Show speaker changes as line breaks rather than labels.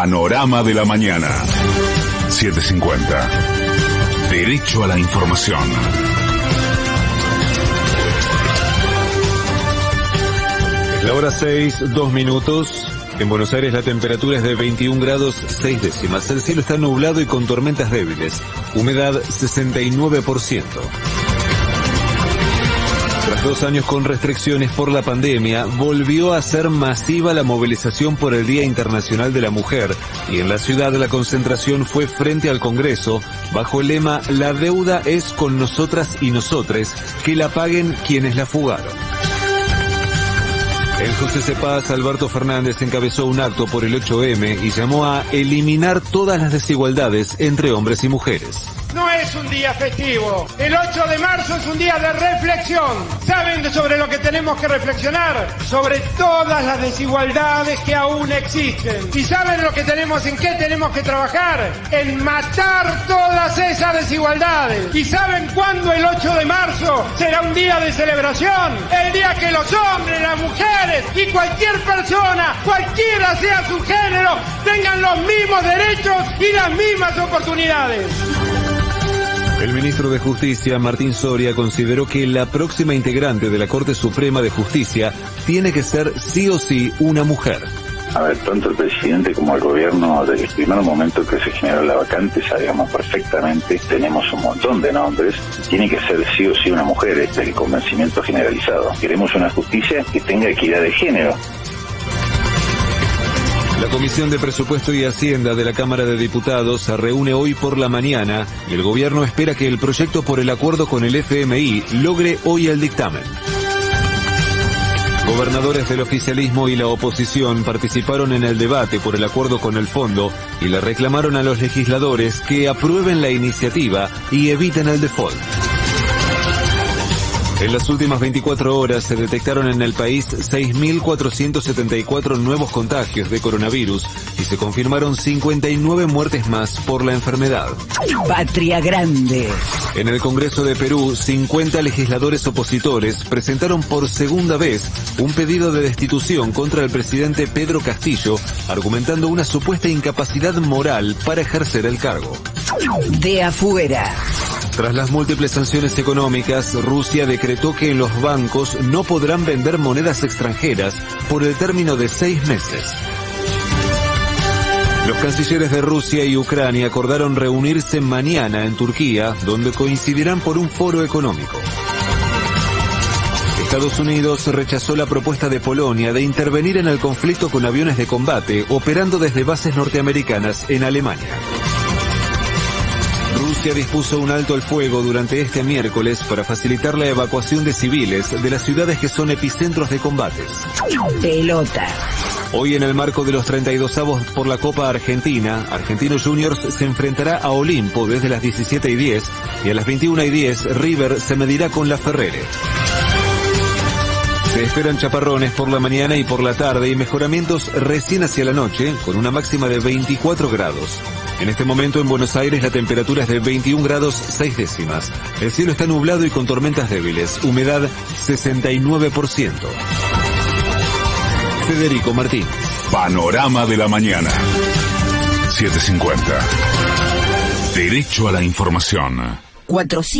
Panorama de la mañana. 750. Derecho a la información.
Es la hora 6, 2 minutos. En Buenos Aires la temperatura es de 21 grados 6 décimas. El cielo está nublado y con tormentas débiles. Humedad 69%. Dos años con restricciones por la pandemia, volvió a ser masiva la movilización por el Día Internacional de la Mujer y en la ciudad la concentración fue frente al Congreso bajo el lema La deuda es con nosotras y nosotres, que la paguen quienes la fugaron. El José Cepaz Alberto Fernández encabezó un acto por el 8M y llamó a eliminar todas las desigualdades entre hombres y mujeres.
No es un día festivo. El 8 de marzo es un día de reflexión. ¿Saben sobre lo que tenemos que reflexionar? Sobre todas las desigualdades que aún existen. ¿Y saben lo que tenemos, en qué tenemos que trabajar? En matar todas esas desigualdades. ¿Y saben cuándo el 8 de marzo será un día de celebración? El día que los hombres, las mujeres y cualquier persona, cualquiera sea su género, tengan los mismos derechos y las mismas oportunidades.
El ministro de Justicia, Martín Soria, consideró que la próxima integrante de la Corte Suprema de Justicia tiene que ser sí o sí una mujer.
A ver, tanto el presidente como el gobierno, desde el primer momento que se generó la vacante, sabíamos perfectamente, tenemos un montón de nombres, tiene que ser sí o sí una mujer, este es el convencimiento generalizado. Queremos una justicia que tenga equidad de género.
La Comisión de Presupuesto y Hacienda de la Cámara de Diputados se reúne hoy por la mañana y el gobierno espera que el proyecto por el acuerdo con el FMI logre hoy el dictamen. Gobernadores del oficialismo y la oposición participaron en el debate por el acuerdo con el fondo y le reclamaron a los legisladores que aprueben la iniciativa y eviten el default. En las últimas 24 horas se detectaron en el país 6.474 nuevos contagios de coronavirus y se confirmaron 59 muertes más por la enfermedad.
Patria Grande.
En el Congreso de Perú, 50 legisladores opositores presentaron por segunda vez un pedido de destitución contra el presidente Pedro Castillo, argumentando una supuesta incapacidad moral para ejercer el cargo.
De afuera.
Tras las múltiples sanciones económicas, Rusia decretó que los bancos no podrán vender monedas extranjeras por el término de seis meses. Los cancilleres de Rusia y Ucrania acordaron reunirse mañana en Turquía, donde coincidirán por un foro económico. Estados Unidos rechazó la propuesta de Polonia de intervenir en el conflicto con aviones de combate operando desde bases norteamericanas en Alemania. Rusia dispuso un alto al fuego durante este miércoles para facilitar la evacuación de civiles de las ciudades que son epicentros de combates.
Pelota.
Hoy en el marco de los 32 avos por la Copa Argentina, Argentinos Juniors se enfrentará a Olimpo desde las 17 y 10 y a las 21 y 10 River se medirá con la Ferrere. Se esperan chaparrones por la mañana y por la tarde y mejoramientos recién hacia la noche con una máxima de 24 grados. En este momento en Buenos Aires la temperatura es de 21 grados 6 décimas. El cielo está nublado y con tormentas débiles. Humedad 69%. Federico Martín.
Panorama de la mañana. 750. Derecho a la información.
400.